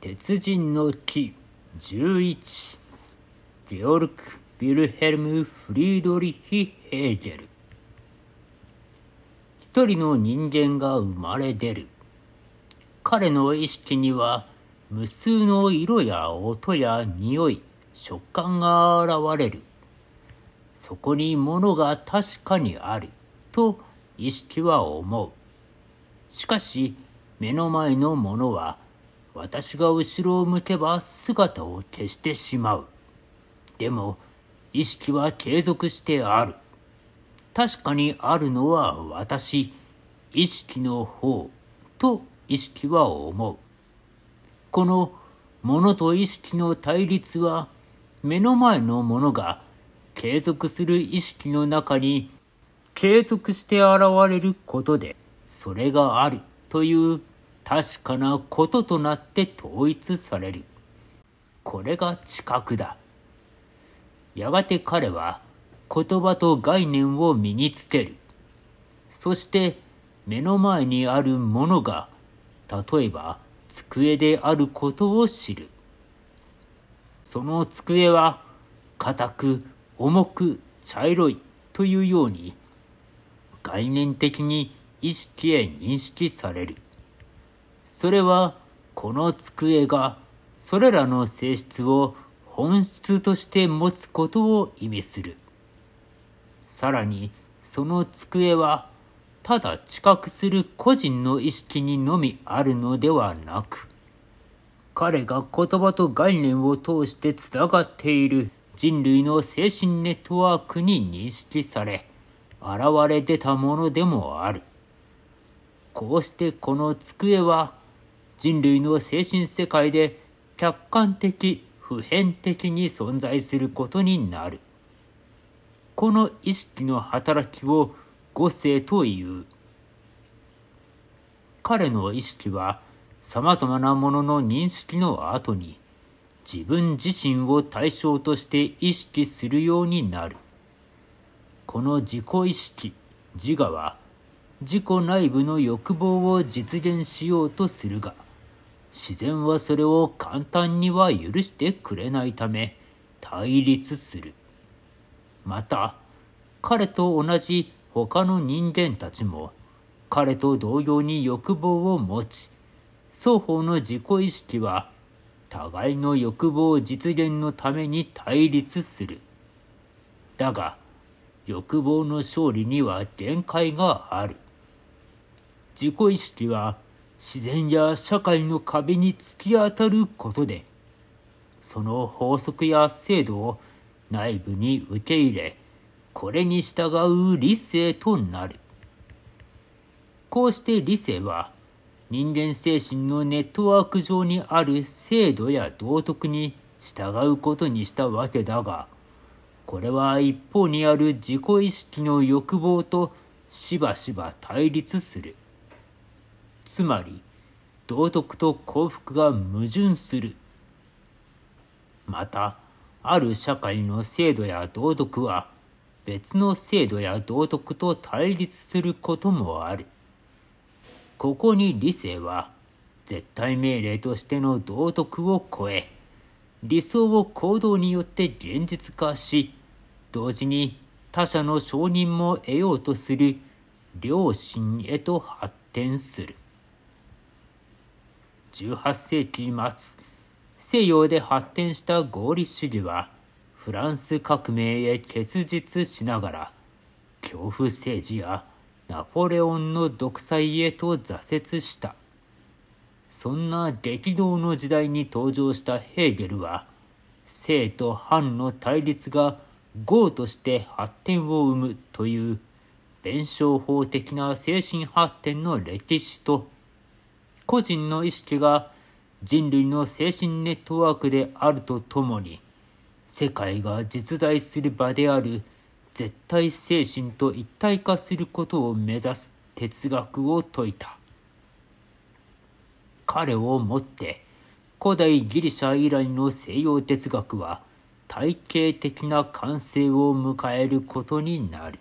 鉄人の木11ゲオルク・ビルヘルム・フリードリヒ・ヘーゲル。一人の人間が生まれ出る。彼の意識には無数の色や音や匂い食感が現れる。そこに物が確かにあると意識は思う。しかし目の前のものは私が後ろを向けば姿を消してしまう。でも意識は継続してある。確かにあるのは私、意識の方と意識は思う。この物と意識の対立は目の前のものが継続する意識の中に継続して現れることでそれがあるという確かなこととなって統一される。これが知覚だ。やがて彼は言葉と概念を身につける。そして目の前にあるものが、例えば机であることを知る。その机は硬く重く茶色いというように概念的に意識へ認識される。それはこの机がそれらの性質を本質として持つことを意味する。さらにその机はただ知覚する個人の意識にのみあるのではなく、彼が言葉と概念を通してつながっている人類の精神ネットワークに認識され、現れ出たものでもある。こうしてこの机は人類の精神世界で客観的普遍的に存在することになる。この意識の働きを五性という。彼の意識は様々なものの認識の後に自分自身を対象として意識するようになる。この自己意識、自我は自己内部の欲望を実現しようとするが、自然はそれを簡単には許してくれないため対立する。また、彼と同じ他の人間たちも彼と同様に欲望を持ち、双方の自己意識は互いの欲望実現のために対立する。だが、欲望の勝利には限界がある。自己意識は自然や社会の壁に突き当たることで、その法則や制度を内部に受け入れ、これに従う理性となる。こうして理性は、人間精神のネットワーク上にある制度や道徳に従うことにしたわけだが、これは一方にある自己意識の欲望としばしば対立する。つまり道徳と幸福が矛盾するまたある社会の制度や道徳は別の制度や道徳と対立することもあるここに理性は絶対命令としての道徳を超え理想を行動によって現実化し同時に他者の承認も得ようとする良心へと発展する。18世紀末西洋で発展した合理主義はフランス革命へ結実しながら恐怖政治やナポレオンの独裁へと挫折した。そんな激動の時代に登場したヘーゲルは生と反の対立が業として発展を生むという弁証法的な精神発展の歴史と個人の意識が人類の精神ネットワークであるとともに世界が実在する場である絶対精神と一体化することを目指す哲学を説いた。彼をもって古代ギリシャ以来の西洋哲学は体系的な完成を迎えることになる。